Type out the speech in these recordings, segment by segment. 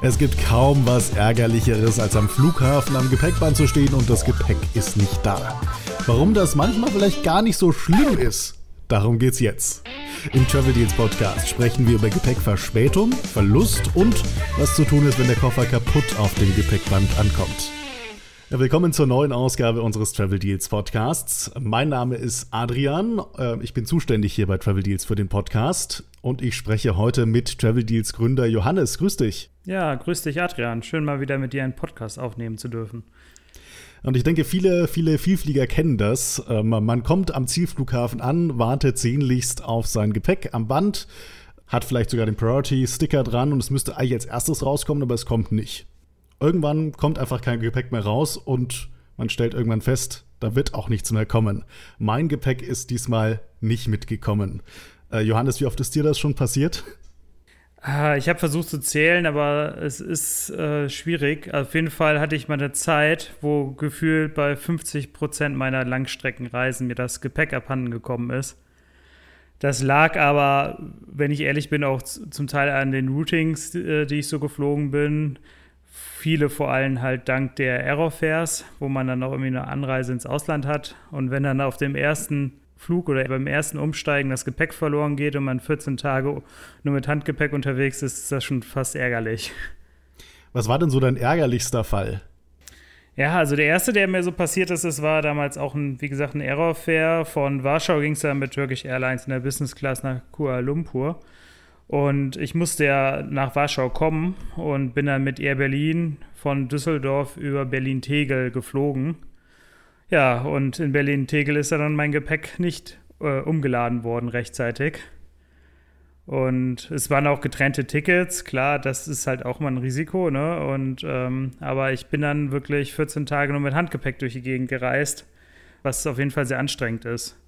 Es gibt kaum was Ärgerlicheres, als am Flughafen am Gepäckband zu stehen und das Gepäck ist nicht da. Warum das manchmal vielleicht gar nicht so schlimm ist, darum geht's jetzt. Im Travel Deals Podcast sprechen wir über Gepäckverspätung, Verlust und was zu tun ist, wenn der Koffer kaputt auf dem Gepäckband ankommt. Willkommen zur neuen Ausgabe unseres Travel Deals Podcasts. Mein Name ist Adrian. Äh, ich bin zuständig hier bei Travel Deals für den Podcast und ich spreche heute mit Travel Deals Gründer Johannes. Grüß dich. Ja, grüß dich, Adrian. Schön mal wieder mit dir einen Podcast aufnehmen zu dürfen. Und ich denke, viele, viele Vielflieger kennen das. Ähm, man kommt am Zielflughafen an, wartet sehnlichst auf sein Gepäck am Band, hat vielleicht sogar den Priority-Sticker dran und es müsste eigentlich als erstes rauskommen, aber es kommt nicht. Irgendwann kommt einfach kein Gepäck mehr raus und man stellt irgendwann fest, da wird auch nichts mehr kommen. Mein Gepäck ist diesmal nicht mitgekommen. Äh, Johannes, wie oft ist dir das schon passiert? Ah, ich habe versucht zu zählen, aber es ist äh, schwierig. Auf jeden Fall hatte ich mal eine Zeit, wo gefühlt bei 50 Prozent meiner Langstreckenreisen mir das Gepäck abhanden gekommen ist. Das lag aber, wenn ich ehrlich bin, auch zum Teil an den Routings, äh, die ich so geflogen bin. Viele vor allem halt dank der Aerofares, wo man dann auch irgendwie eine Anreise ins Ausland hat. Und wenn dann auf dem ersten Flug oder beim ersten Umsteigen das Gepäck verloren geht und man 14 Tage nur mit Handgepäck unterwegs ist, ist das schon fast ärgerlich. Was war denn so dein ärgerlichster Fall? Ja, also der erste, der mir so passiert ist, das war damals auch ein, wie gesagt, ein Aerofair. Von Warschau ging es dann mit Turkish Airlines in der Business Class nach Kuala Lumpur. Und ich musste ja nach Warschau kommen und bin dann mit Air Berlin von Düsseldorf über Berlin-Tegel geflogen. Ja, und in Berlin-Tegel ist dann mein Gepäck nicht äh, umgeladen worden rechtzeitig. Und es waren auch getrennte Tickets, klar, das ist halt auch mal ein Risiko, ne? Und ähm, aber ich bin dann wirklich 14 Tage nur mit Handgepäck durch die Gegend gereist, was auf jeden Fall sehr anstrengend ist.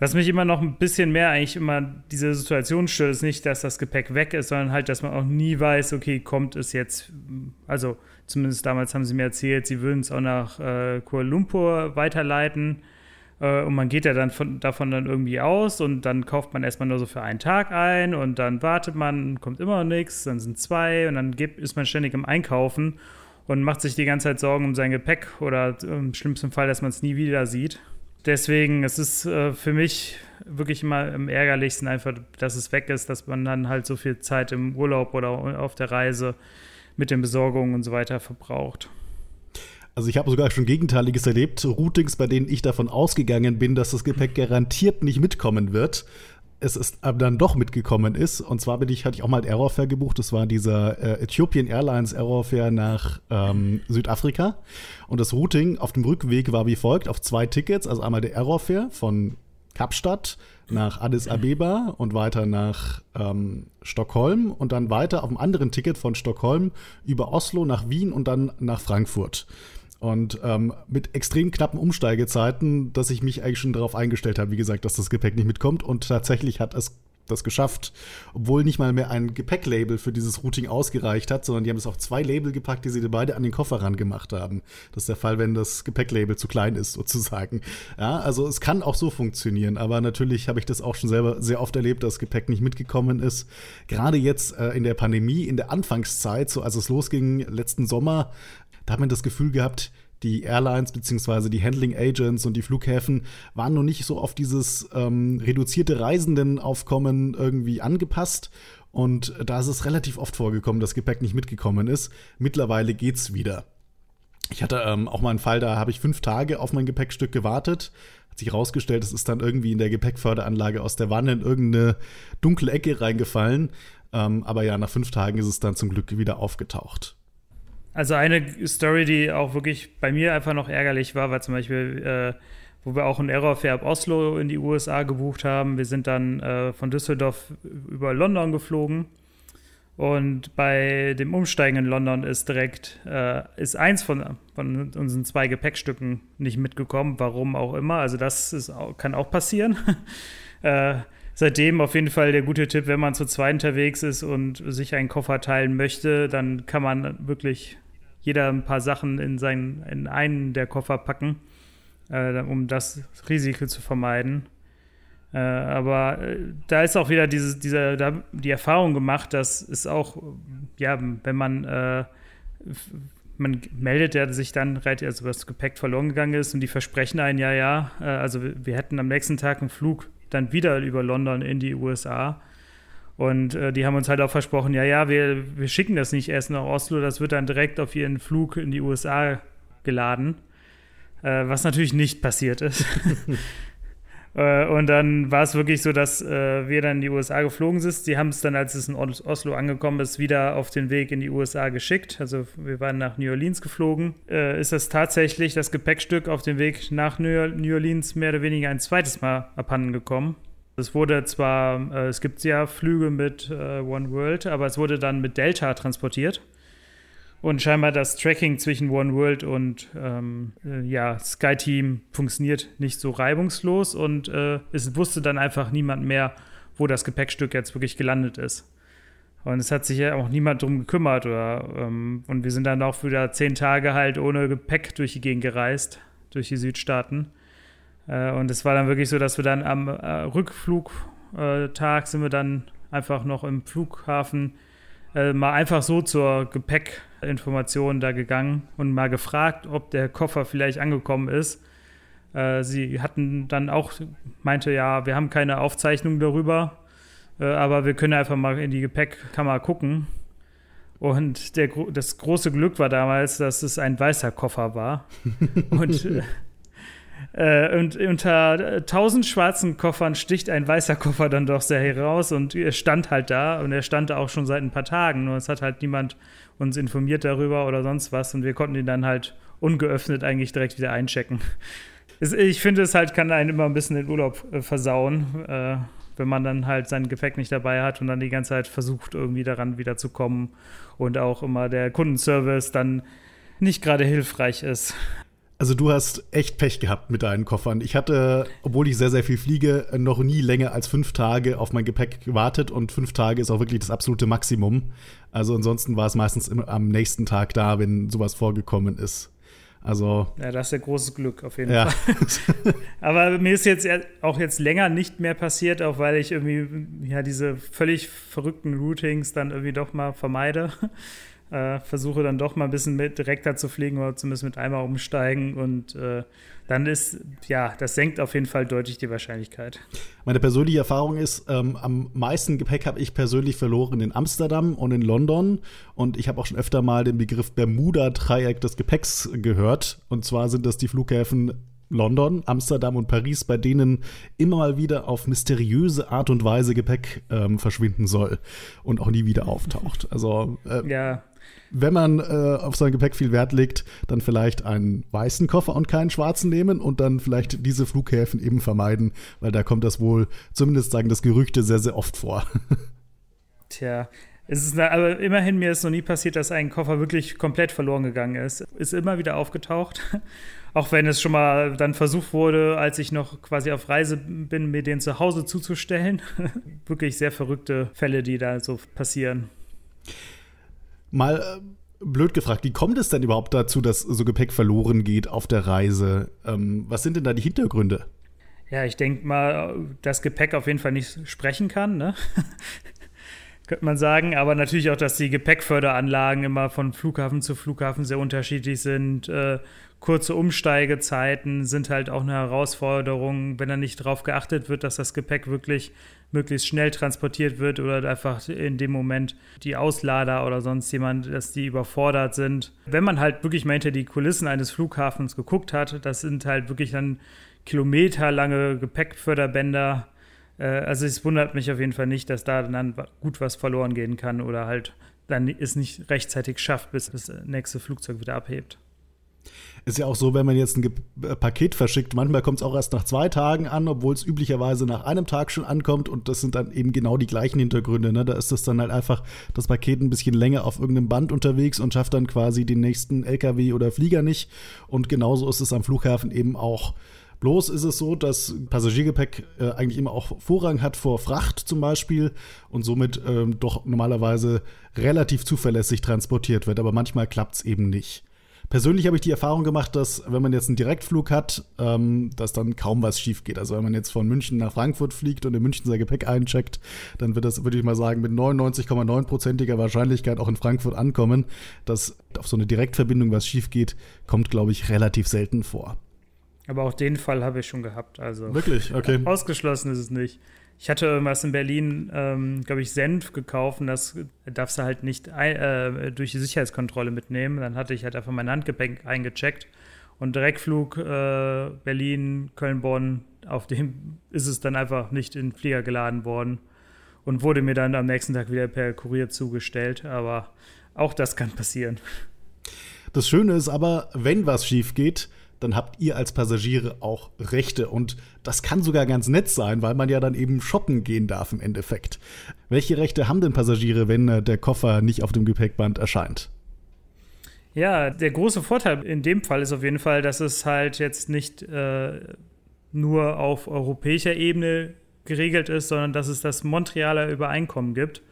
Was mich immer noch ein bisschen mehr eigentlich immer diese Situation stört, ist nicht, dass das Gepäck weg ist, sondern halt, dass man auch nie weiß, okay, kommt es jetzt, also zumindest damals haben sie mir erzählt, sie würden es auch nach äh, Kuala Lumpur weiterleiten. Äh, und man geht ja dann von, davon dann irgendwie aus und dann kauft man erstmal nur so für einen Tag ein und dann wartet man, kommt immer noch nichts, dann sind zwei und dann gibt, ist man ständig im Einkaufen und macht sich die ganze Zeit Sorgen um sein Gepäck oder im schlimmsten Fall, dass man es nie wieder sieht deswegen, es ist äh, für mich wirklich immer am ärgerlichsten einfach, dass es weg ist, dass man dann halt so viel Zeit im Urlaub oder auf der Reise mit den Besorgungen und so weiter verbraucht. Also ich habe sogar schon Gegenteiliges erlebt, Routings, bei denen ich davon ausgegangen bin, dass das Gepäck garantiert nicht mitkommen wird, es ist aber dann doch mitgekommen ist. Und zwar bin ich, hatte ich auch mal ein Aerofare gebucht. Das war dieser äh, Ethiopian Airlines Aerofare nach ähm, Südafrika. Und das Routing auf dem Rückweg war wie folgt: auf zwei Tickets. Also einmal der Aerofare von Kapstadt nach Addis Abeba und weiter nach ähm, Stockholm und dann weiter auf einem anderen Ticket von Stockholm über Oslo nach Wien und dann nach Frankfurt. Und ähm, mit extrem knappen Umsteigezeiten, dass ich mich eigentlich schon darauf eingestellt habe, wie gesagt, dass das Gepäck nicht mitkommt. Und tatsächlich hat es das geschafft, obwohl nicht mal mehr ein Gepäcklabel für dieses Routing ausgereicht hat, sondern die haben es auf zwei Label gepackt, die sie beide an den Koffer ran gemacht haben. Das ist der Fall, wenn das Gepäcklabel zu klein ist, sozusagen. Ja, also es kann auch so funktionieren, aber natürlich habe ich das auch schon selber sehr oft erlebt, dass Gepäck nicht mitgekommen ist. Gerade jetzt äh, in der Pandemie, in der Anfangszeit, so als es losging letzten Sommer, da hat man das Gefühl gehabt, die Airlines bzw. die Handling Agents und die Flughäfen waren noch nicht so auf dieses ähm, reduzierte Reisendenaufkommen irgendwie angepasst. Und da ist es relativ oft vorgekommen, dass Gepäck nicht mitgekommen ist. Mittlerweile geht's wieder. Ich hatte ähm, auch mal einen Fall, da habe ich fünf Tage auf mein Gepäckstück gewartet. Hat sich herausgestellt, es ist dann irgendwie in der Gepäckförderanlage aus der Wanne in irgendeine dunkle Ecke reingefallen. Ähm, aber ja, nach fünf Tagen ist es dann zum Glück wieder aufgetaucht. Also eine Story, die auch wirklich bei mir einfach noch ärgerlich war, war zum Beispiel, äh, wo wir auch ein Aerofair ab Oslo in die USA gebucht haben. Wir sind dann äh, von Düsseldorf über London geflogen. Und bei dem Umsteigen in London ist direkt, äh, ist eins von, von unseren zwei Gepäckstücken nicht mitgekommen, warum auch immer. Also das ist, kann auch passieren. äh, seitdem auf jeden Fall der gute Tipp, wenn man zu zweit unterwegs ist und sich einen Koffer teilen möchte, dann kann man wirklich jeder ein paar Sachen in, seinen, in einen der Koffer packen, äh, um das Risiko zu vermeiden. Äh, aber äh, da ist auch wieder diese, diese, da, die Erfahrung gemacht, dass es auch, ja, wenn man, äh, man meldet ja sich dann, also was Gepäck verloren gegangen ist und die versprechen einen, ja, ja, äh, also wir, wir hätten am nächsten Tag einen Flug dann wieder über London in die USA. Und äh, die haben uns halt auch versprochen, ja, ja, wir, wir schicken das nicht erst nach Oslo, das wird dann direkt auf ihren Flug in die USA geladen. Äh, was natürlich nicht passiert ist. Äh, und dann war es wirklich so, dass äh, wir dann in die USA geflogen sind. Sie haben es dann, als es in Oslo angekommen ist, wieder auf den Weg in die USA geschickt. Also wir waren nach New Orleans geflogen. Äh, ist das tatsächlich das Gepäckstück auf dem Weg nach New Orleans mehr oder weniger ein zweites Mal abhanden gekommen. Es wurde zwar, äh, es gibt ja Flüge mit äh, One World, aber es wurde dann mit Delta transportiert. Und scheinbar das Tracking zwischen One World und ähm, äh, ja, SkyTeam funktioniert nicht so reibungslos und äh, es wusste dann einfach niemand mehr, wo das Gepäckstück jetzt wirklich gelandet ist. Und es hat sich ja auch niemand drum gekümmert. Oder, ähm, und wir sind dann auch wieder zehn Tage halt ohne Gepäck durch die Gegend gereist, durch die Südstaaten. Äh, und es war dann wirklich so, dass wir dann am äh, Rückflugtag sind wir dann einfach noch im Flughafen äh, mal einfach so zur Gepäckinformation da gegangen und mal gefragt, ob der Koffer vielleicht angekommen ist. Äh, sie hatten dann auch, meinte ja, wir haben keine Aufzeichnung darüber, äh, aber wir können einfach mal in die Gepäckkammer gucken. Und der, das große Glück war damals, dass es ein weißer Koffer war. und äh, äh, und unter tausend schwarzen Koffern sticht ein weißer Koffer dann doch sehr heraus und er stand halt da und er stand auch schon seit ein paar Tagen. Nur es hat halt niemand uns informiert darüber oder sonst was und wir konnten ihn dann halt ungeöffnet eigentlich direkt wieder einchecken. Ich finde, es halt kann einen immer ein bisschen den Urlaub äh, versauen, äh, wenn man dann halt sein Gepäck nicht dabei hat und dann die ganze Zeit versucht, irgendwie daran wieder zu kommen und auch immer der Kundenservice dann nicht gerade hilfreich ist. Also du hast echt Pech gehabt mit deinen Koffern. Ich hatte, obwohl ich sehr, sehr viel fliege, noch nie länger als fünf Tage auf mein Gepäck gewartet und fünf Tage ist auch wirklich das absolute Maximum. Also ansonsten war es meistens immer am nächsten Tag da, wenn sowas vorgekommen ist. Also. Ja, das ist ja großes Glück auf jeden ja. Fall. Aber mir ist jetzt auch jetzt länger nicht mehr passiert, auch weil ich irgendwie ja diese völlig verrückten Routings dann irgendwie doch mal vermeide äh, versuche dann doch mal ein bisschen mit direkter zu fliegen oder zumindest mit einmal umsteigen und äh, dann ist, ja, das senkt auf jeden Fall deutlich die Wahrscheinlichkeit. Meine persönliche Erfahrung ist, ähm, am meisten Gepäck habe ich persönlich verloren in Amsterdam und in London. Und ich habe auch schon öfter mal den Begriff Bermuda-Dreieck des Gepäcks gehört. Und zwar sind das die Flughäfen London, Amsterdam und Paris, bei denen immer mal wieder auf mysteriöse Art und Weise Gepäck ähm, verschwinden soll und auch nie wieder auftaucht. Also äh, ja wenn man äh, auf sein Gepäck viel Wert legt, dann vielleicht einen weißen Koffer und keinen schwarzen nehmen und dann vielleicht diese Flughäfen eben vermeiden, weil da kommt das wohl, zumindest sagen das Gerüchte, sehr, sehr oft vor. Tja, es ist aber immerhin mir ist noch nie passiert, dass ein Koffer wirklich komplett verloren gegangen ist. Ist immer wieder aufgetaucht. Auch wenn es schon mal dann versucht wurde, als ich noch quasi auf Reise bin, mir den zu Hause zuzustellen. wirklich sehr verrückte Fälle, die da so passieren. Mal äh, blöd gefragt, wie kommt es denn überhaupt dazu, dass so Gepäck verloren geht auf der Reise? Ähm, was sind denn da die Hintergründe? Ja, ich denke mal, dass Gepäck auf jeden Fall nicht sprechen kann, ne? Könnte man sagen. Aber natürlich auch, dass die Gepäckförderanlagen immer von Flughafen zu Flughafen sehr unterschiedlich sind. Äh, kurze Umsteigezeiten sind halt auch eine Herausforderung, wenn da nicht darauf geachtet wird, dass das Gepäck wirklich möglichst schnell transportiert wird oder einfach in dem Moment die Auslader oder sonst jemand, dass die überfordert sind. Wenn man halt wirklich mal hinter die Kulissen eines Flughafens geguckt hat, das sind halt wirklich dann kilometerlange Gepäckförderbänder. Äh, also es wundert mich auf jeden Fall nicht, dass da dann gut was verloren gehen kann oder halt dann es nicht rechtzeitig schafft, bis das nächste Flugzeug wieder abhebt. Ist ja auch so, wenn man jetzt ein Ge äh, Paket verschickt, manchmal kommt es auch erst nach zwei Tagen an, obwohl es üblicherweise nach einem Tag schon ankommt und das sind dann eben genau die gleichen Hintergründe. Ne? Da ist es dann halt einfach das Paket ein bisschen länger auf irgendeinem Band unterwegs und schafft dann quasi den nächsten LKW oder Flieger nicht. Und genauso ist es am Flughafen eben auch. Bloß ist es so, dass Passagiergepäck äh, eigentlich immer auch Vorrang hat vor Fracht zum Beispiel und somit ähm, doch normalerweise relativ zuverlässig transportiert wird. Aber manchmal klappt es eben nicht. Persönlich habe ich die Erfahrung gemacht, dass wenn man jetzt einen Direktflug hat, ähm, dass dann kaum was schief geht. Also wenn man jetzt von München nach Frankfurt fliegt und in München sein Gepäck eincheckt, dann wird das, würde ich mal sagen, mit 99,9%iger Wahrscheinlichkeit auch in Frankfurt ankommen. Dass auf so eine Direktverbindung was schief geht, kommt, glaube ich, relativ selten vor. Aber auch den Fall habe ich schon gehabt. Also Wirklich? Okay. Ausgeschlossen ist es nicht. Ich hatte irgendwas in Berlin, ähm, glaube ich, Senf gekauft und das darfst du halt nicht ein, äh, durch die Sicherheitskontrolle mitnehmen. Dann hatte ich halt einfach mein Handgepäck eingecheckt und Direktflug äh, Berlin, Köln, Bonn, auf dem ist es dann einfach nicht in den Flieger geladen worden und wurde mir dann am nächsten Tag wieder per Kurier zugestellt. Aber auch das kann passieren. Das Schöne ist aber, wenn was schief geht, dann habt ihr als Passagiere auch Rechte. Und das kann sogar ganz nett sein, weil man ja dann eben shoppen gehen darf im Endeffekt. Welche Rechte haben denn Passagiere, wenn äh, der Koffer nicht auf dem Gepäckband erscheint? Ja, der große Vorteil in dem Fall ist auf jeden Fall, dass es halt jetzt nicht äh, nur auf europäischer Ebene geregelt ist, sondern dass es das Montrealer Übereinkommen gibt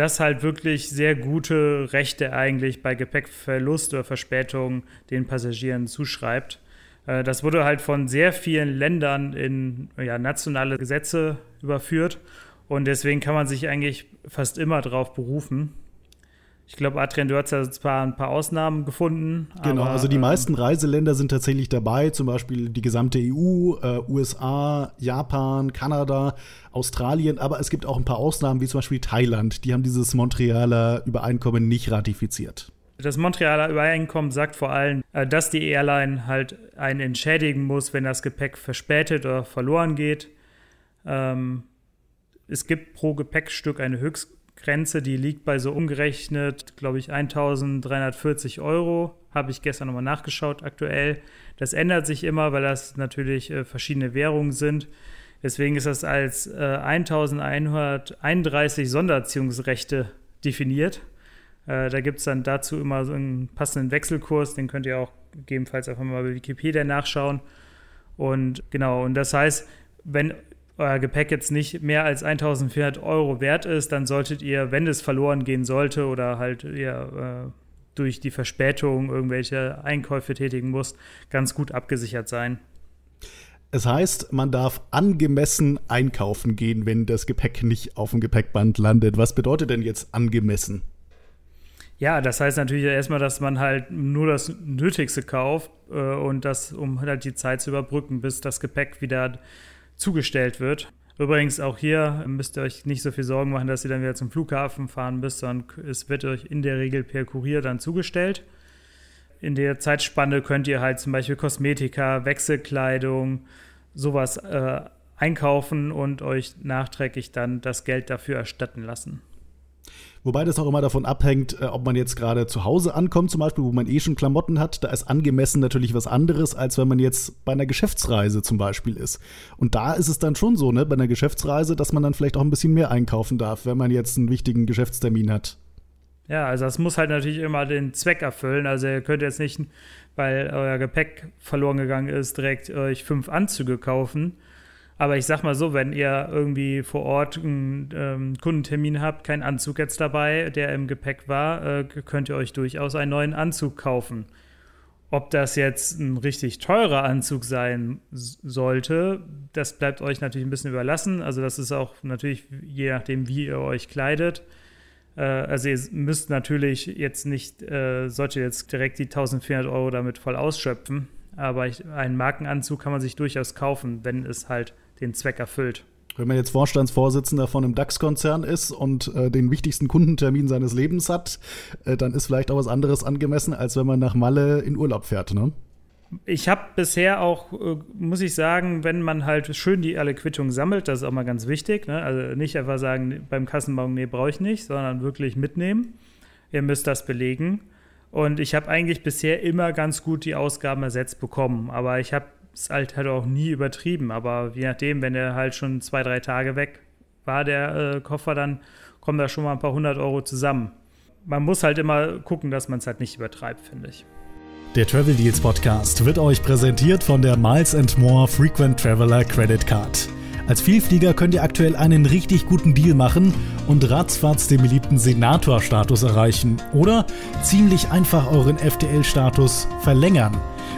das halt wirklich sehr gute Rechte eigentlich bei Gepäckverlust oder Verspätung den Passagieren zuschreibt. Äh, das wurde halt von sehr vielen Ländern in ja, nationale Gesetze überführt und deswegen kann man sich eigentlich fast immer darauf berufen. Ich glaube, Adrian, du hast ja zwar ein paar Ausnahmen gefunden. Genau, aber, also die ähm, meisten Reiseländer sind tatsächlich dabei, zum Beispiel die gesamte EU, äh, USA, Japan, Kanada, Australien, aber es gibt auch ein paar Ausnahmen, wie zum Beispiel Thailand. Die haben dieses Montrealer Übereinkommen nicht ratifiziert. Das Montrealer Übereinkommen sagt vor allem, äh, dass die Airline halt einen entschädigen muss, wenn das Gepäck verspätet oder verloren geht. Ähm, es gibt pro Gepäckstück eine Höchst Grenze, die liegt bei so umgerechnet, glaube ich, 1340 Euro. Habe ich gestern nochmal nachgeschaut aktuell. Das ändert sich immer, weil das natürlich äh, verschiedene Währungen sind. Deswegen ist das als äh, 1131 Sondererziehungsrechte definiert. Äh, da gibt es dann dazu immer so einen passenden Wechselkurs, den könnt ihr auch gegebenenfalls einfach mal bei Wikipedia nachschauen. Und genau, und das heißt, wenn euer Gepäck jetzt nicht mehr als 1400 Euro wert ist, dann solltet ihr, wenn es verloren gehen sollte oder halt ihr äh, durch die Verspätung irgendwelche Einkäufe tätigen muss, ganz gut abgesichert sein. Es heißt, man darf angemessen einkaufen gehen, wenn das Gepäck nicht auf dem Gepäckband landet. Was bedeutet denn jetzt angemessen? Ja, das heißt natürlich erstmal, dass man halt nur das Nötigste kauft äh, und das, um halt die Zeit zu überbrücken, bis das Gepäck wieder zugestellt wird. Übrigens auch hier müsst ihr euch nicht so viel Sorgen machen, dass ihr dann wieder zum Flughafen fahren müsst, sondern es wird euch in der Regel per Kurier dann zugestellt. In der Zeitspanne könnt ihr halt zum Beispiel Kosmetika, Wechselkleidung, sowas äh, einkaufen und euch nachträglich dann das Geld dafür erstatten lassen. Wobei das auch immer davon abhängt, äh, ob man jetzt gerade zu Hause ankommt, zum Beispiel, wo man eh schon Klamotten hat. Da ist angemessen natürlich was anderes, als wenn man jetzt bei einer Geschäftsreise zum Beispiel ist. Und da ist es dann schon so, ne, bei einer Geschäftsreise, dass man dann vielleicht auch ein bisschen mehr einkaufen darf, wenn man jetzt einen wichtigen Geschäftstermin hat. Ja, also das muss halt natürlich immer den Zweck erfüllen. Also ihr könnt jetzt nicht, weil euer Gepäck verloren gegangen ist, direkt euch fünf Anzüge kaufen aber ich sag mal so, wenn ihr irgendwie vor Ort einen ähm, Kundentermin habt, kein Anzug jetzt dabei, der im Gepäck war, äh, könnt ihr euch durchaus einen neuen Anzug kaufen. Ob das jetzt ein richtig teurer Anzug sein sollte, das bleibt euch natürlich ein bisschen überlassen. Also das ist auch natürlich je nachdem, wie ihr euch kleidet. Äh, also ihr müsst natürlich jetzt nicht, äh, sollte jetzt direkt die 1400 Euro damit voll ausschöpfen. Aber ich, einen Markenanzug kann man sich durchaus kaufen, wenn es halt den Zweck erfüllt. Wenn man jetzt Vorstandsvorsitzender von einem DAX-Konzern ist und äh, den wichtigsten Kundentermin seines Lebens hat, äh, dann ist vielleicht auch was anderes angemessen, als wenn man nach Malle in Urlaub fährt, ne? Ich habe bisher auch, äh, muss ich sagen, wenn man halt schön die alle Quittungen sammelt, das ist auch mal ganz wichtig. Ne? Also nicht einfach sagen, beim Kassenbon, nee, brauche ich nicht, sondern wirklich mitnehmen. Ihr müsst das belegen. Und ich habe eigentlich bisher immer ganz gut die Ausgaben ersetzt bekommen. Aber ich habe ist halt, halt auch nie übertrieben, aber je nachdem, wenn er halt schon zwei, drei Tage weg war, der äh, Koffer, dann kommen da schon mal ein paar hundert Euro zusammen. Man muss halt immer gucken, dass man es halt nicht übertreibt, finde ich. Der Travel Deals Podcast wird euch präsentiert von der Miles More Frequent Traveler Credit Card. Als Vielflieger könnt ihr aktuell einen richtig guten Deal machen und ratzfatz den beliebten Senator-Status erreichen oder ziemlich einfach euren FTL-Status verlängern.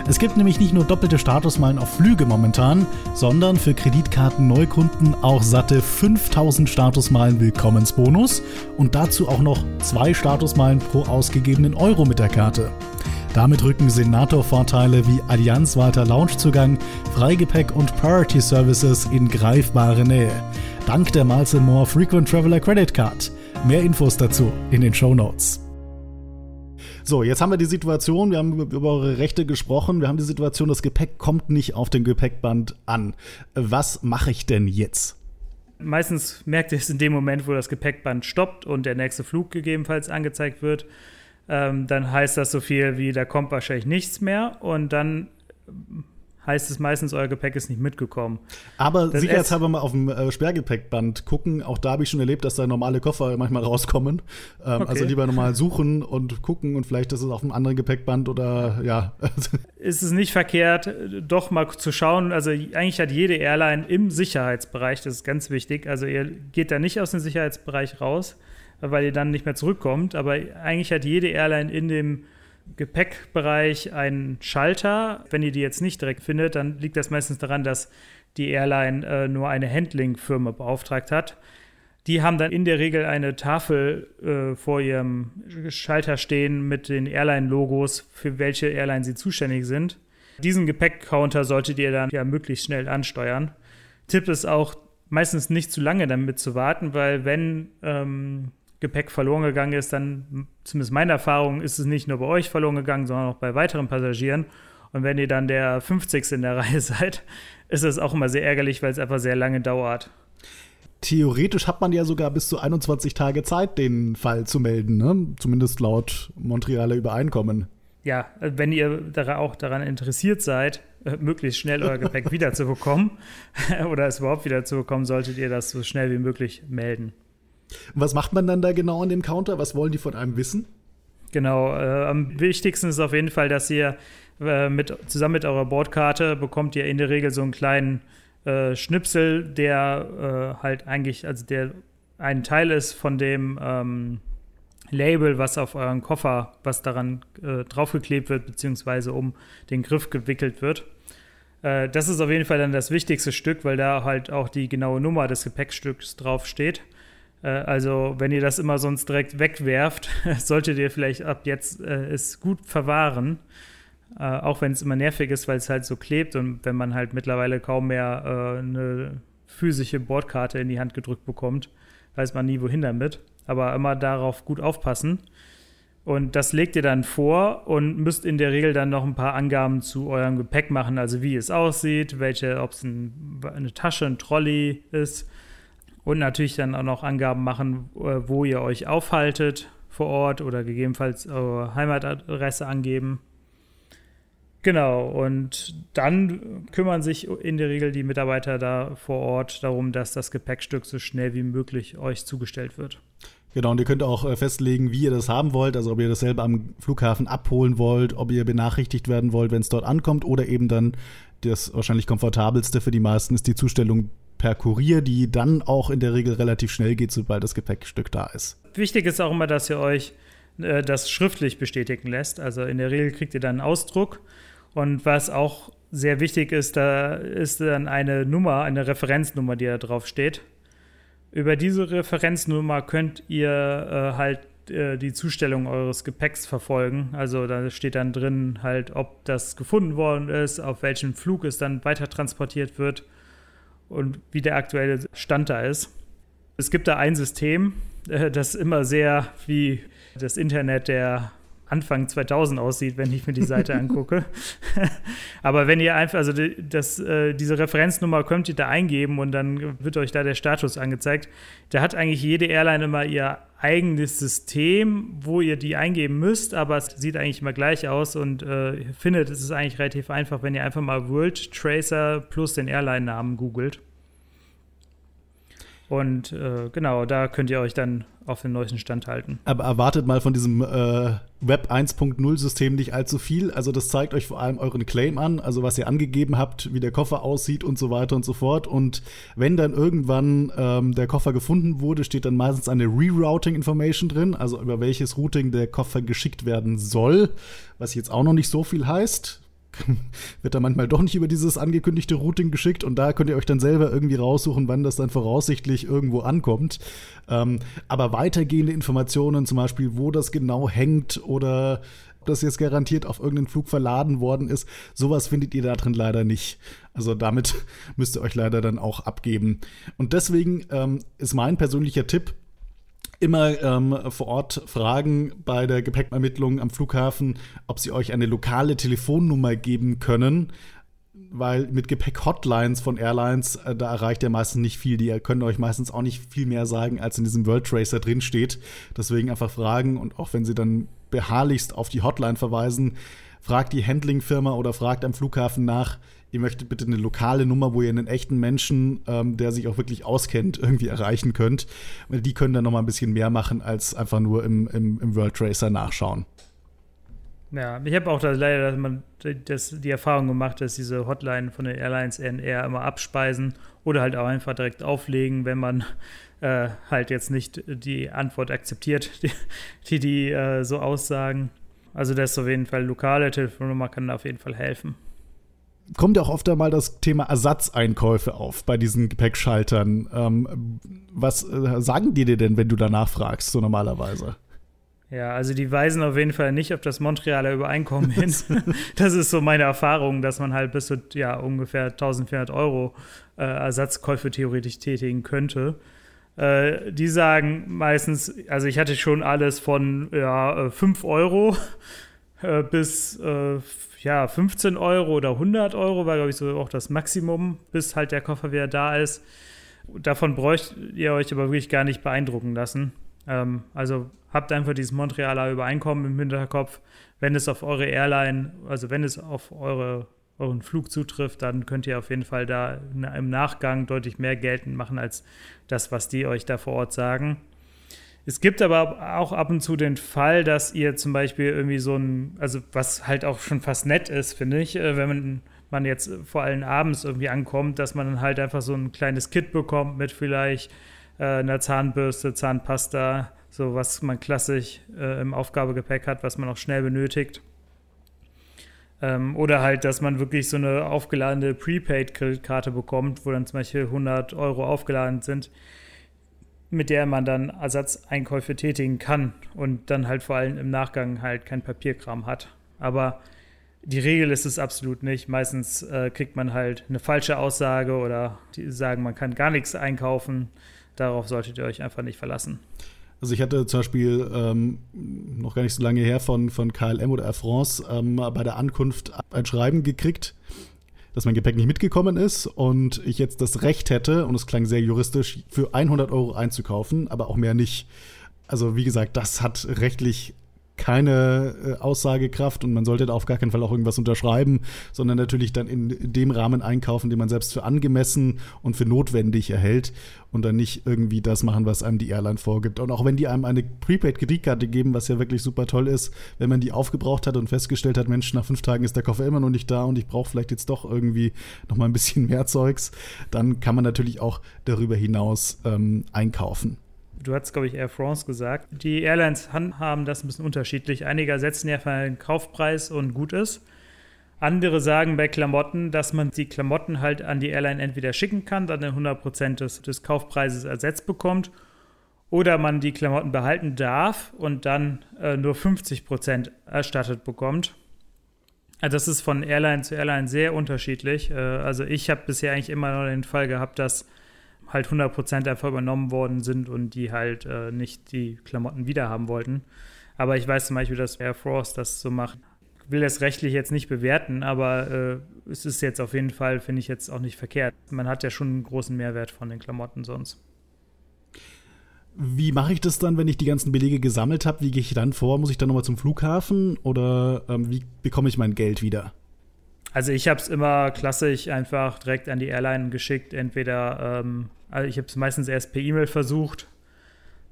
Es gibt nämlich nicht nur doppelte Statusmeilen auf Flüge momentan, sondern für Kreditkarten-Neukunden auch satte 5000 Statusmeilen Willkommensbonus und dazu auch noch zwei Statusmeilen pro ausgegebenen Euro mit der Karte. Damit rücken Senator-Vorteile wie allianzweiter Loungezugang, Freigepäck und Priority Services in greifbare Nähe. Dank der Miles More Frequent Traveler Credit Card. Mehr Infos dazu in den Show Notes. So, jetzt haben wir die Situation, wir haben über eure Rechte gesprochen, wir haben die Situation, das Gepäck kommt nicht auf dem Gepäckband an. Was mache ich denn jetzt? Meistens merkt ihr es in dem Moment, wo das Gepäckband stoppt und der nächste Flug gegebenenfalls angezeigt wird. Ähm, dann heißt das so viel wie, da kommt wahrscheinlich nichts mehr und dann heißt es meistens, euer Gepäck ist nicht mitgekommen. Aber das sicherheitshalber mal auf dem äh, Sperrgepäckband gucken. Auch da habe ich schon erlebt, dass da normale Koffer manchmal rauskommen. Ähm, also okay. Also lieber nochmal suchen und gucken und vielleicht ist es auf einem anderen Gepäckband oder ja. ist es nicht verkehrt, doch mal zu schauen. Also eigentlich hat jede Airline im Sicherheitsbereich, das ist ganz wichtig. Also ihr geht da nicht aus dem Sicherheitsbereich raus, weil ihr dann nicht mehr zurückkommt. Aber eigentlich hat jede Airline in dem Gepäckbereich einen Schalter. Wenn ihr die jetzt nicht direkt findet, dann liegt das meistens daran, dass die Airline äh, nur eine Handling-Firma beauftragt hat. Die haben dann in der Regel eine Tafel äh, vor ihrem Schalter stehen mit den Airline-Logos, für welche Airline sie zuständig sind. Diesen Gepäckcounter solltet ihr dann ja möglichst schnell ansteuern. Tipp ist auch, meistens nicht zu lange damit zu warten, weil wenn ähm, Gepäck verloren gegangen ist, dann, zumindest meine Erfahrung, ist es nicht nur bei euch verloren gegangen, sondern auch bei weiteren Passagieren. Und wenn ihr dann der 50. in der Reihe seid, ist es auch immer sehr ärgerlich, weil es einfach sehr lange dauert. Theoretisch hat man ja sogar bis zu 21 Tage Zeit, den Fall zu melden, ne? zumindest laut Montrealer Übereinkommen. Ja, wenn ihr auch daran interessiert seid, möglichst schnell euer Gepäck wiederzubekommen oder es überhaupt wiederzubekommen, solltet ihr das so schnell wie möglich melden. Was macht man dann da genau an dem Counter? Was wollen die von einem wissen? Genau, äh, am wichtigsten ist auf jeden Fall, dass ihr äh, mit, zusammen mit eurer Bordkarte bekommt ihr in der Regel so einen kleinen äh, Schnipsel, der äh, halt eigentlich, also der ein Teil ist von dem ähm, Label, was auf euren Koffer, was daran äh, draufgeklebt wird, beziehungsweise um den Griff gewickelt wird. Äh, das ist auf jeden Fall dann das wichtigste Stück, weil da halt auch die genaue Nummer des Gepäckstücks draufsteht. Äh, also, wenn ihr das immer sonst direkt wegwerft, solltet ihr vielleicht ab jetzt äh, es gut verwahren. Äh, auch wenn es immer nervig ist, weil es halt so klebt und wenn man halt mittlerweile kaum mehr äh, eine physische Bordkarte in die Hand gedrückt bekommt, weiß man nie, wohin damit. Aber immer darauf gut aufpassen. Und das legt ihr dann vor und müsst in der Regel dann noch ein paar Angaben zu eurem Gepäck machen, also wie es aussieht, welche, ob es ein, eine Tasche, ein Trolley ist, und natürlich dann auch noch Angaben machen, äh, wo ihr euch aufhaltet vor Ort oder gegebenenfalls eure Heimatadresse angeben. Genau, und dann kümmern sich in der Regel die Mitarbeiter da vor Ort darum, dass das Gepäckstück so schnell wie möglich euch zugestellt wird. Genau, und ihr könnt auch äh, festlegen, wie ihr das haben wollt, also ob ihr dasselbe am Flughafen abholen wollt, ob ihr benachrichtigt werden wollt, wenn es dort ankommt, oder eben dann das wahrscheinlich komfortabelste für die meisten ist die Zustellung per Kurier, die dann auch in der Regel relativ schnell geht, sobald das Gepäckstück da ist. Wichtig ist auch immer, dass ihr euch äh, das schriftlich bestätigen lässt. Also in der Regel kriegt ihr dann einen Ausdruck. Und was auch sehr wichtig ist, da ist dann eine Nummer, eine Referenznummer, die da drauf steht. Über diese Referenznummer könnt ihr äh, halt äh, die Zustellung eures Gepäcks verfolgen. Also da steht dann drin halt, ob das gefunden worden ist, auf welchem Flug es dann weiter transportiert wird und wie der aktuelle Stand da ist. Es gibt da ein System, äh, das immer sehr wie das Internet der Anfang 2000 aussieht, wenn ich mir die Seite angucke. Aber wenn ihr einfach, also das, äh, diese Referenznummer könnt ihr da eingeben und dann wird euch da der Status angezeigt. Da hat eigentlich jede Airline immer ihr eigenes System, wo ihr die eingeben müsst, aber es sieht eigentlich immer gleich aus und äh, findet, es ist eigentlich relativ einfach, wenn ihr einfach mal World Tracer plus den Airline-Namen googelt. Und äh, genau, da könnt ihr euch dann auf den neuesten Stand halten. Aber erwartet mal von diesem äh, Web 1.0 System nicht allzu viel. Also das zeigt euch vor allem euren Claim an, also was ihr angegeben habt, wie der Koffer aussieht und so weiter und so fort. Und wenn dann irgendwann ähm, der Koffer gefunden wurde, steht dann meistens eine Rerouting Information drin, also über welches Routing der Koffer geschickt werden soll, was jetzt auch noch nicht so viel heißt wird da manchmal doch nicht über dieses angekündigte Routing geschickt und da könnt ihr euch dann selber irgendwie raussuchen, wann das dann voraussichtlich irgendwo ankommt. Ähm, aber weitergehende Informationen, zum Beispiel, wo das genau hängt oder ob das jetzt garantiert auf irgendeinen Flug verladen worden ist, sowas findet ihr da drin leider nicht. Also damit müsst ihr euch leider dann auch abgeben. Und deswegen ähm, ist mein persönlicher Tipp, immer ähm, vor Ort fragen bei der Gepäckermittlung am Flughafen, ob sie euch eine lokale Telefonnummer geben können. Weil mit Gepäck-Hotlines von Airlines, äh, da erreicht ihr meistens nicht viel. Die können euch meistens auch nicht viel mehr sagen, als in diesem World Tracer drin steht. Deswegen einfach fragen und auch wenn sie dann beharrlichst auf die Hotline verweisen, fragt die Handlingfirma oder fragt am Flughafen nach, ihr möchtet bitte eine lokale Nummer, wo ihr einen echten Menschen, ähm, der sich auch wirklich auskennt, irgendwie erreichen könnt. Die können dann noch mal ein bisschen mehr machen, als einfach nur im, im, im World Tracer nachschauen. Ja, ich habe auch das, leider dass man das, die Erfahrung gemacht, dass diese Hotline von den Airlines eher immer abspeisen oder halt auch einfach direkt auflegen, wenn man äh, halt jetzt nicht die Antwort akzeptiert, die die, die äh, so aussagen. Also das ist auf jeden Fall lokale Telefonnummer kann auf jeden Fall helfen kommt ja auch oft einmal das Thema Ersatzeinkäufe auf bei diesen Gepäckschaltern. Ähm, was äh, sagen die dir denn, wenn du danach fragst, so normalerweise? Ja, also die weisen auf jeden Fall nicht auf das Montrealer Übereinkommen hin. das ist so meine Erfahrung, dass man halt bis zu ja, ungefähr 1400 Euro äh, Ersatzkäufe theoretisch tätigen könnte. Äh, die sagen meistens, also ich hatte schon alles von ja, 5 äh, Euro äh, bis äh, ja, 15 Euro oder 100 Euro war, glaube ich, so auch das Maximum, bis halt der Koffer wieder da ist. Davon bräucht ihr euch aber wirklich gar nicht beeindrucken lassen. Ähm, also habt einfach dieses Montrealer Übereinkommen im Hinterkopf. Wenn es auf eure Airline, also wenn es auf eure, euren Flug zutrifft, dann könnt ihr auf jeden Fall da im Nachgang deutlich mehr geltend machen als das, was die euch da vor Ort sagen. Es gibt aber auch ab und zu den Fall, dass ihr zum Beispiel irgendwie so ein, also was halt auch schon fast nett ist, finde ich, äh, wenn man, man jetzt vor allem abends irgendwie ankommt, dass man dann halt einfach so ein kleines Kit bekommt mit vielleicht äh, einer Zahnbürste, Zahnpasta, so was man klassisch äh, im Aufgabegepäck hat, was man auch schnell benötigt. Ähm, oder halt, dass man wirklich so eine aufgeladene Prepaid-Kreditkarte bekommt, wo dann zum Beispiel 100 Euro aufgeladen sind mit der man dann Ersatzeinkäufe tätigen kann und dann halt vor allem im Nachgang halt kein Papierkram hat. Aber die Regel ist es absolut nicht. Meistens äh, kriegt man halt eine falsche Aussage oder die sagen, man kann gar nichts einkaufen. Darauf solltet ihr euch einfach nicht verlassen. Also ich hatte zum Beispiel ähm, noch gar nicht so lange her von, von KLM oder Air France ähm, bei der Ankunft ein Schreiben gekriegt, dass mein Gepäck nicht mitgekommen ist und ich jetzt das Recht hätte, und es klang sehr juristisch, für 100 Euro einzukaufen, aber auch mehr nicht. Also wie gesagt, das hat rechtlich keine äh, Aussagekraft und man sollte da auf gar keinen Fall auch irgendwas unterschreiben, sondern natürlich dann in dem Rahmen einkaufen, den man selbst für angemessen und für notwendig erhält und dann nicht irgendwie das machen, was einem die Airline vorgibt. Und auch wenn die einem eine Prepaid-Kreditkarte geben, was ja wirklich super toll ist, wenn man die aufgebraucht hat und festgestellt hat, Mensch, nach fünf Tagen ist der Koffer immer noch nicht da und ich brauche vielleicht jetzt doch irgendwie noch mal ein bisschen mehr Zeugs, dann kann man natürlich auch darüber hinaus ähm, einkaufen du hast, glaube ich, Air France gesagt. Die Airlines handhaben das ein bisschen unterschiedlich. Einige setzen ja für einen Kaufpreis und gut ist. Andere sagen bei Klamotten, dass man die Klamotten halt an die Airline entweder schicken kann, dann 100% des, des Kaufpreises ersetzt bekommt, oder man die Klamotten behalten darf und dann äh, nur 50% erstattet bekommt. Also das ist von Airline zu Airline sehr unterschiedlich. Äh, also ich habe bisher eigentlich immer nur den Fall gehabt, dass halt 100% einfach übernommen worden sind und die halt äh, nicht die Klamotten wiederhaben wollten. Aber ich weiß zum Beispiel, dass Air Force das so macht. Ich will das rechtlich jetzt nicht bewerten, aber äh, es ist jetzt auf jeden Fall, finde ich jetzt auch nicht verkehrt. Man hat ja schon einen großen Mehrwert von den Klamotten sonst. Wie mache ich das dann, wenn ich die ganzen Belege gesammelt habe? Wie gehe ich dann vor? Muss ich dann nochmal zum Flughafen oder ähm, wie bekomme ich mein Geld wieder? Also ich habe es immer klassisch einfach direkt an die Airline geschickt. Entweder, ähm, also ich habe es meistens erst per E-Mail versucht.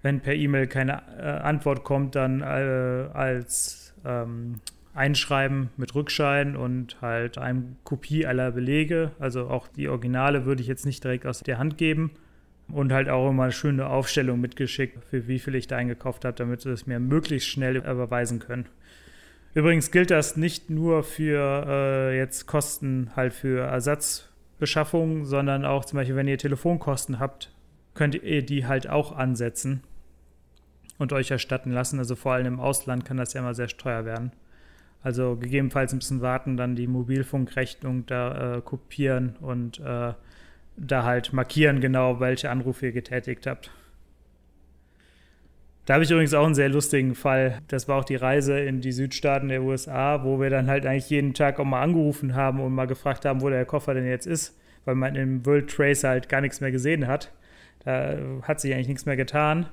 Wenn per E-Mail keine äh, Antwort kommt, dann äh, als ähm, Einschreiben mit Rückschein und halt eine Kopie aller Belege. Also auch die Originale würde ich jetzt nicht direkt aus der Hand geben. Und halt auch immer eine schöne Aufstellung mitgeschickt, für wie viel ich da eingekauft habe, damit sie es mir möglichst schnell überweisen können. Übrigens gilt das nicht nur für äh, jetzt Kosten halt für Ersatzbeschaffung, sondern auch zum Beispiel, wenn ihr Telefonkosten habt, könnt ihr die halt auch ansetzen und euch erstatten lassen. Also vor allem im Ausland kann das ja immer sehr teuer werden. Also gegebenenfalls ein bisschen warten, dann die Mobilfunkrechnung da äh, kopieren und äh, da halt markieren genau, welche Anrufe ihr getätigt habt. Da habe ich übrigens auch einen sehr lustigen Fall. Das war auch die Reise in die Südstaaten der USA, wo wir dann halt eigentlich jeden Tag auch mal angerufen haben und mal gefragt haben, wo der Koffer denn jetzt ist, weil man im World Trace halt gar nichts mehr gesehen hat. Da hat sich eigentlich nichts mehr getan.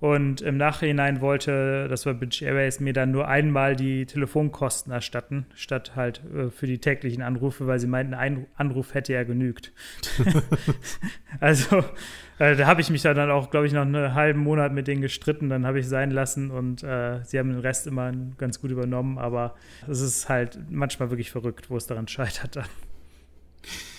Und im Nachhinein wollte, das war British Airways, mir dann nur einmal die Telefonkosten erstatten, statt halt äh, für die täglichen Anrufe, weil sie meinten, ein Anruf hätte ja genügt. also äh, da habe ich mich dann auch, glaube ich, noch einen halben Monat mit denen gestritten, dann habe ich sein lassen und äh, sie haben den Rest immer ganz gut übernommen, aber es ist halt manchmal wirklich verrückt, wo es daran scheitert dann.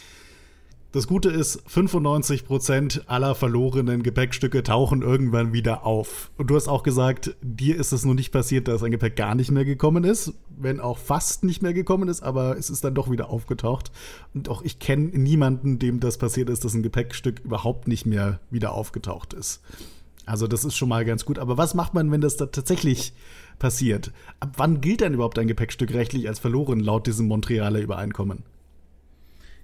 Das Gute ist, 95% aller verlorenen Gepäckstücke tauchen irgendwann wieder auf. Und du hast auch gesagt, dir ist es noch nicht passiert, dass ein Gepäck gar nicht mehr gekommen ist, wenn auch fast nicht mehr gekommen ist, aber es ist dann doch wieder aufgetaucht. Und auch ich kenne niemanden, dem das passiert ist, dass ein Gepäckstück überhaupt nicht mehr wieder aufgetaucht ist. Also das ist schon mal ganz gut. Aber was macht man, wenn das da tatsächlich passiert? Ab wann gilt denn überhaupt ein Gepäckstück rechtlich als verloren laut diesem Montrealer Übereinkommen?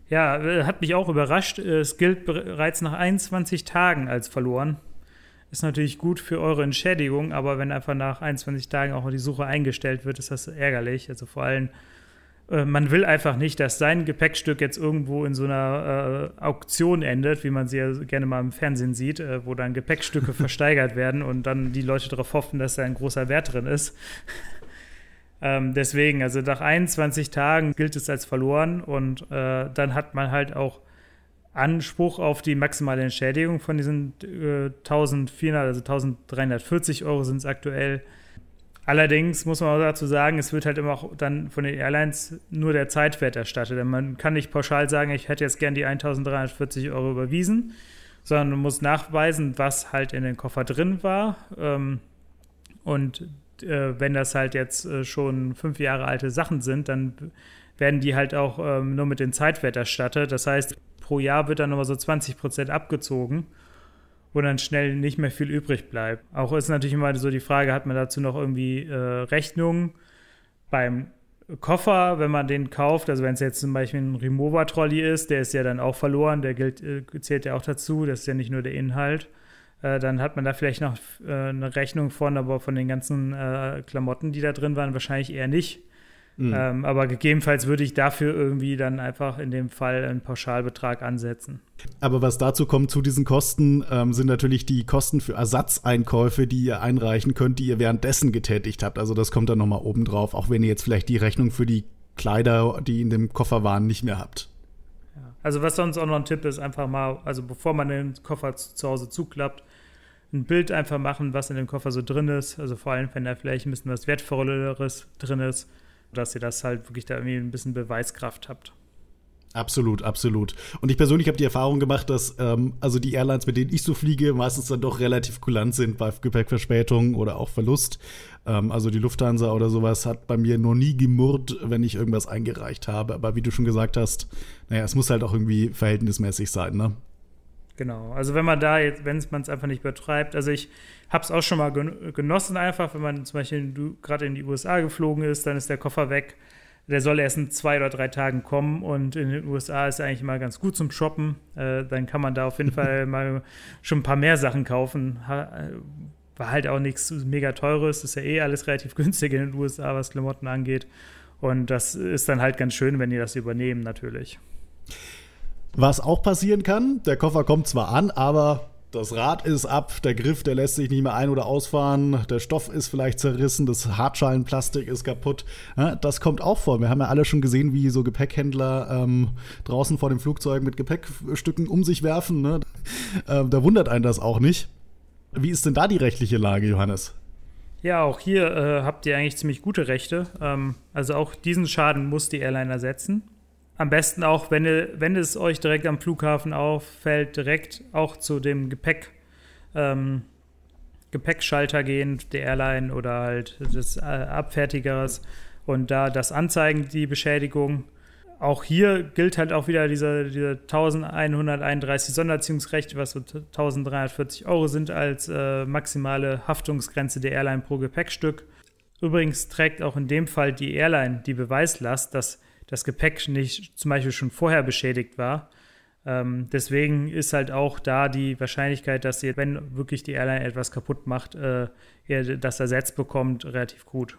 Ja, äh, hat mich auch überrascht. Es gilt bereits nach 21 Tagen als verloren. Ist natürlich gut für eure Entschädigung, aber wenn einfach nach 21 Tagen auch die Suche eingestellt wird, ist das ärgerlich. Also vor allem, äh, man will einfach nicht, dass sein Gepäckstück jetzt irgendwo in so einer äh, Auktion endet, wie man sie ja gerne mal im Fernsehen sieht, äh, wo dann Gepäckstücke versteigert werden und dann die Leute darauf hoffen, dass da ein großer Wert drin ist. Ähm, deswegen, also nach 21 Tagen gilt es als verloren und äh, dann hat man halt auch Anspruch auf die maximale Entschädigung von diesen äh, 1400, also 1340 Euro sind es aktuell. Allerdings muss man auch dazu sagen, es wird halt immer auch dann von den Airlines nur der Zeitwert erstattet. Denn man kann nicht pauschal sagen, ich hätte jetzt gern die 1340 Euro überwiesen, sondern man muss nachweisen, was halt in den Koffer drin war. Ähm, und äh, wenn das halt jetzt äh, schon fünf Jahre alte Sachen sind, dann werden die halt auch ähm, nur mit dem Zeitwert erstattet. Das heißt, pro Jahr wird dann nochmal so 20 Prozent abgezogen, wo dann schnell nicht mehr viel übrig bleibt. Auch ist natürlich immer so die Frage, hat man dazu noch irgendwie äh, Rechnungen beim Koffer, wenn man den kauft, also wenn es jetzt zum Beispiel ein Remover-Trolley ist, der ist ja dann auch verloren, der gilt, äh, zählt ja auch dazu, das ist ja nicht nur der Inhalt. Äh, dann hat man da vielleicht noch äh, eine Rechnung von, aber von den ganzen äh, Klamotten, die da drin waren, wahrscheinlich eher nicht. Mhm. Ähm, aber gegebenenfalls würde ich dafür irgendwie dann einfach in dem Fall einen Pauschalbetrag ansetzen. Aber was dazu kommt zu diesen Kosten, ähm, sind natürlich die Kosten für Ersatzeinkäufe, die ihr einreichen könnt, die ihr währenddessen getätigt habt. Also das kommt dann nochmal oben drauf, auch wenn ihr jetzt vielleicht die Rechnung für die Kleider, die in dem Koffer waren, nicht mehr habt. Also was sonst auch noch ein Tipp ist, einfach mal, also bevor man den Koffer zu Hause zuklappt, ein Bild einfach machen, was in dem Koffer so drin ist. Also vor allem, wenn da vielleicht ein bisschen was Wertvolleres drin ist, dass ihr das halt wirklich da irgendwie ein bisschen Beweiskraft habt. Absolut, absolut. Und ich persönlich habe die Erfahrung gemacht, dass ähm, also die Airlines, mit denen ich so fliege, meistens dann doch relativ kulant sind bei Gepäckverspätung oder auch Verlust. Ähm, also die Lufthansa oder sowas hat bei mir noch nie gemurrt, wenn ich irgendwas eingereicht habe. Aber wie du schon gesagt hast, naja, es muss halt auch irgendwie verhältnismäßig sein, ne? Genau. Also wenn man da jetzt, wenn man es einfach nicht übertreibt, also ich habe es auch schon mal genossen einfach, wenn man zum Beispiel gerade in die USA geflogen ist, dann ist der Koffer weg. Der soll erst in zwei oder drei Tagen kommen und in den USA ist er eigentlich mal ganz gut zum Shoppen. Äh, dann kann man da auf jeden Fall mal schon ein paar mehr Sachen kaufen. Ha, war halt auch nichts mega teures. Ist ja eh alles relativ günstig in den USA, was Klamotten angeht. Und das ist dann halt ganz schön, wenn die das übernehmen, natürlich. Was auch passieren kann, der Koffer kommt zwar an, aber Das Rad ist ab, der Griff, der lässt sich nicht mehr ein- oder ausfahren, der Stoff ist vielleicht zerrissen, das Hartschalenplastik ist kaputt. Das kommt auch vor. Wir haben ja alle schon gesehen, wie so Gepäckhändler ähm, draußen vor dem Flugzeug mit Gepäckstücken um sich werfen. Ne? Ähm, da wundert einen das auch nicht. Wie ist denn da die rechtliche Lage, Johannes? Ja, auch hier äh, habt ihr eigentlich ziemlich gute Rechte. Ähm, also auch diesen Schaden muss die Airline ersetzen. Am besten auch, wenn, wenn es euch direkt am Flughafen auffällt, direkt auch zu dem Gepäck, ähm, Gepäckschalter gehen, der Airline oder halt des äh, Abfertigers und da das anzeigen, die Beschädigung. Auch hier gilt halt auch wieder diese, diese 1131 Sonderziehungsrechte, was so 1340 Euro sind als äh, maximale Haftungsgrenze der Airline pro Gepäckstück. Übrigens trägt auch in dem Fall die Airline die Beweislast, dass das Gepäck nicht zum Beispiel schon vorher beschädigt war. Ähm, deswegen ist halt auch da die Wahrscheinlichkeit, dass ihr, wenn wirklich die Airline etwas kaputt macht, äh, ihr das ersetzt bekommt, relativ gut.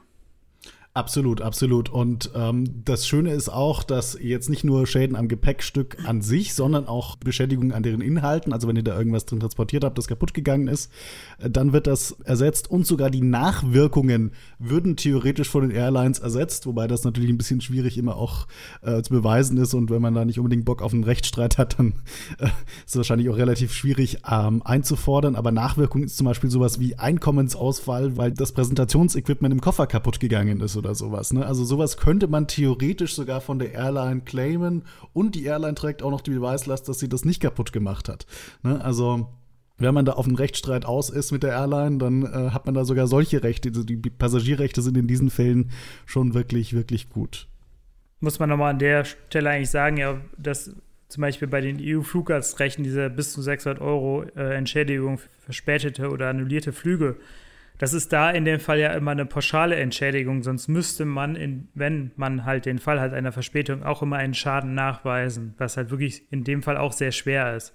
Absolut, absolut. Und ähm, das Schöne ist auch, dass jetzt nicht nur Schäden am Gepäckstück an sich, sondern auch Beschädigungen an deren Inhalten, also wenn ihr da irgendwas drin transportiert habt, das kaputt gegangen ist, äh, dann wird das ersetzt und sogar die Nachwirkungen würden theoretisch von den Airlines ersetzt, wobei das natürlich ein bisschen schwierig immer auch äh, zu beweisen ist und wenn man da nicht unbedingt Bock auf einen Rechtsstreit hat, dann äh, ist es wahrscheinlich auch relativ schwierig ähm, einzufordern. Aber Nachwirkung ist zum Beispiel sowas wie Einkommensausfall, weil das Präsentationsequipment im Koffer kaputt gegangen ist oder sowas. Ne? Also sowas könnte man theoretisch sogar von der Airline claimen und die Airline trägt auch noch die Beweislast, dass sie das nicht kaputt gemacht hat. Ne? Also wenn man da auf einen Rechtsstreit aus ist mit der Airline, dann äh, hat man da sogar solche Rechte. Also die Passagierrechte sind in diesen Fällen schon wirklich, wirklich gut. Muss man nochmal an der Stelle eigentlich sagen, ja, dass zum Beispiel bei den EU-Fluggastrechten diese bis zu 600 Euro äh, Entschädigung für verspätete oder annullierte Flüge das ist da in dem Fall ja immer eine pauschale Entschädigung, sonst müsste man, in, wenn man halt den Fall hat einer Verspätung, auch immer einen Schaden nachweisen, was halt wirklich in dem Fall auch sehr schwer ist.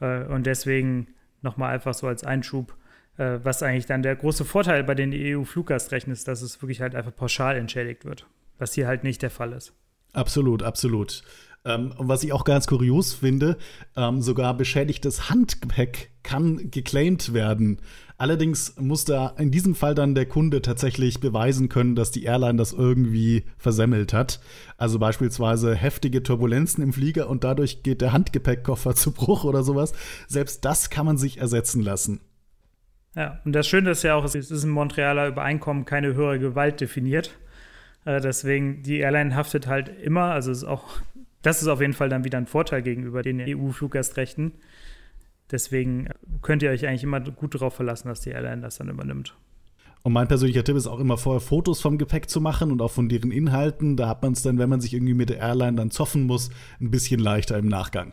Äh, und deswegen nochmal einfach so als Einschub, äh, was eigentlich dann der große Vorteil bei den EU-Fluggastrechten ist, dass es wirklich halt einfach pauschal entschädigt wird, was hier halt nicht der Fall ist. Absolut, absolut. Ähm, was ich auch ganz kurios finde, ähm, sogar beschädigtes Handgepäck kann geclaimed werden. Allerdings muss da in diesem Fall dann der Kunde tatsächlich beweisen können, dass die Airline das irgendwie versemmelt hat. Also beispielsweise heftige Turbulenzen im Flieger und dadurch geht der Handgepäckkoffer zu Bruch oder sowas. Selbst das kann man sich ersetzen lassen. Ja, und das Schöne ist ja auch, es ist im Montrealer Übereinkommen keine höhere Gewalt definiert. Äh, deswegen, die Airline haftet halt immer, also ist auch, das ist auf jeden Fall dann wieder ein Vorteil gegenüber den EU-Fluggastrechten. Deswegen könnt ihr euch eigentlich immer gut darauf verlassen, dass die Airline das dann übernimmt. Und mein persönlicher Tipp ist auch immer vorher Fotos vom Gepäck zu machen und auch von deren Inhalten. Da hat man es dann, wenn man sich irgendwie mit der Airline dann zoffen muss, ein bisschen leichter im Nachgang.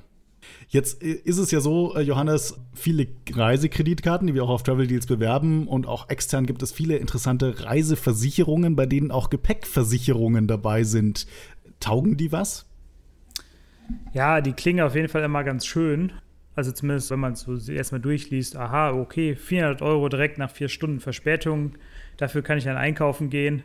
Jetzt ist es ja so, äh, Johannes, viele Reisekreditkarten, die wir auch auf Travel Deals bewerben und auch extern gibt es viele interessante Reiseversicherungen, bei denen auch Gepäckversicherungen dabei sind. Taugen die was? Ja, die klingen auf jeden Fall immer ganz schön. Also zumindest, wenn man es so erstmal durchliest, aha, okay, 400 Euro direkt nach vier Stunden Verspätung, dafür kann ich dann einkaufen gehen.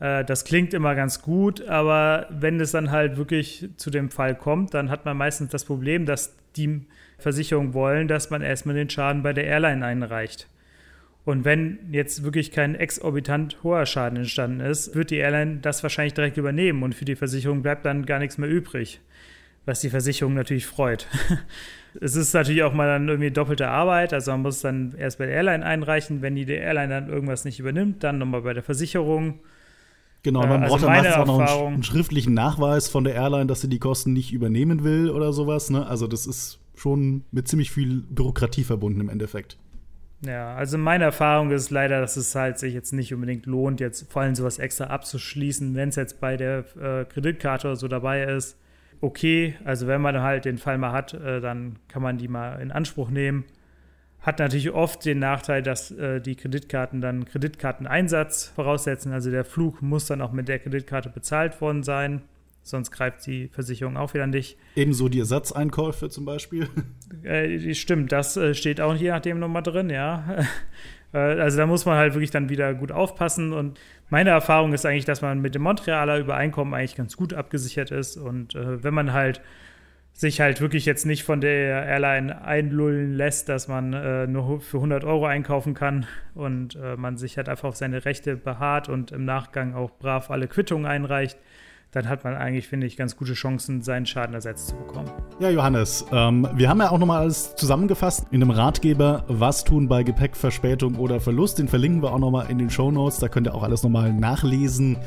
Äh, das klingt immer ganz gut, aber wenn es dann halt wirklich zu dem Fall kommt, dann hat man meistens das Problem, dass die Versicherung wollen, dass man erstmal den Schaden bei der Airline einreicht. Und wenn jetzt wirklich kein exorbitant hoher Schaden entstanden ist, wird die Airline das wahrscheinlich direkt übernehmen und für die Versicherung bleibt dann gar nichts mehr übrig was die Versicherung natürlich freut. es ist natürlich auch mal dann irgendwie doppelte Arbeit, also man muss dann erst bei der Airline einreichen, wenn die, Airline dann irgendwas nicht übernimmt, dann nochmal bei der Versicherung. Genau, man also braucht dann meistens auch noch einen, einen, schriftlichen Nachweis von der Airline, dass sie die Kosten nicht übernehmen will oder sowas. Ne? Also das ist schon mit ziemlich viel Bürokratie verbunden im Endeffekt. Ja, also meine Erfahrung ist leider, dass es halt sich jetzt nicht unbedingt lohnt, jetzt vor allem sowas extra abzuschließen, wenn es jetzt bei der äh, Kreditkarte oder so dabei ist okay. Also wenn man halt den Fall mal hat, äh, dann kann man die mal in Anspruch nehmen. Hat natürlich oft den Nachteil, dass äh, die Kreditkarten dann Kreditkarteneinsatz voraussetzen. Also der Flug muss dann auch mit der Kreditkarte bezahlt worden sein. Sonst greift die Versicherung auch wieder nicht. Ebenso die Ersatzeinkäufe zum Beispiel. Äh, stimmt, das äh, steht auch je nachdem nochmal drin, ja. Äh, also da muss man halt wirklich dann wieder gut aufpassen. Und meine Erfahrung ist eigentlich, dass man mit dem Montrealer Übereinkommen eigentlich ganz gut abgesichert ist. Und äh, wenn man halt sich halt wirklich jetzt nicht von der Airline einlullen lässt, dass man äh, nur für 100 Euro einkaufen kann und äh, man sich halt einfach auf seine Rechte beharrt und im Nachgang auch brav alle Quittungen einreicht, dann hat man eigentlich, finde ich, ganz gute Chancen, seinen Schaden ersetzt zu bekommen. Ja, Johannes, ähm, wir haben ja auch nochmal alles zusammengefasst in einem Ratgeber, was tun bei Gepäckverspätung oder Verlust. Den verlinken wir auch nochmal in den Show Notes, da könnt ihr auch alles nochmal nachlesen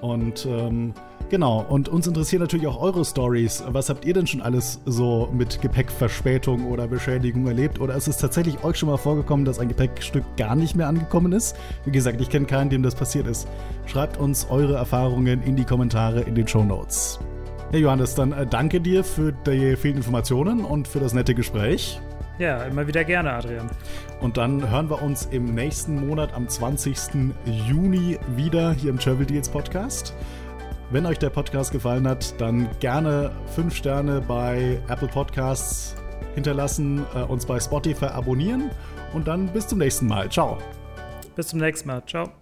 und ähm, Genau, und uns interessieren natürlich auch eure Stories. Was habt ihr denn schon alles so mit Gepäckverspätung oder Beschädigung erlebt? Oder ist es tatsächlich euch schon mal vorgekommen, dass ein Gepäckstück gar nicht mehr angekommen ist? Wie gesagt, ich kenne keinen, dem das passiert ist. Schreibt uns eure Erfahrungen in die Kommentare in den Show Notes. Ja, Johannes, dann äh, danke dir für die vielen Informationen und für das nette Gespräch. Ja, immer wieder gerne, Adrian. Und dann hören wir uns im nächsten Monat am 20. Juni wieder hier im Travel Deals Podcast. Wenn euch der Podcast gefallen hat, dann gerne 5 Sterne bei Apple Podcasts hinterlassen, äh, uns bei Spotify abonnieren und dann bis zum nächsten Mal. Ciao. Bis zum nächsten Mal. Ciao.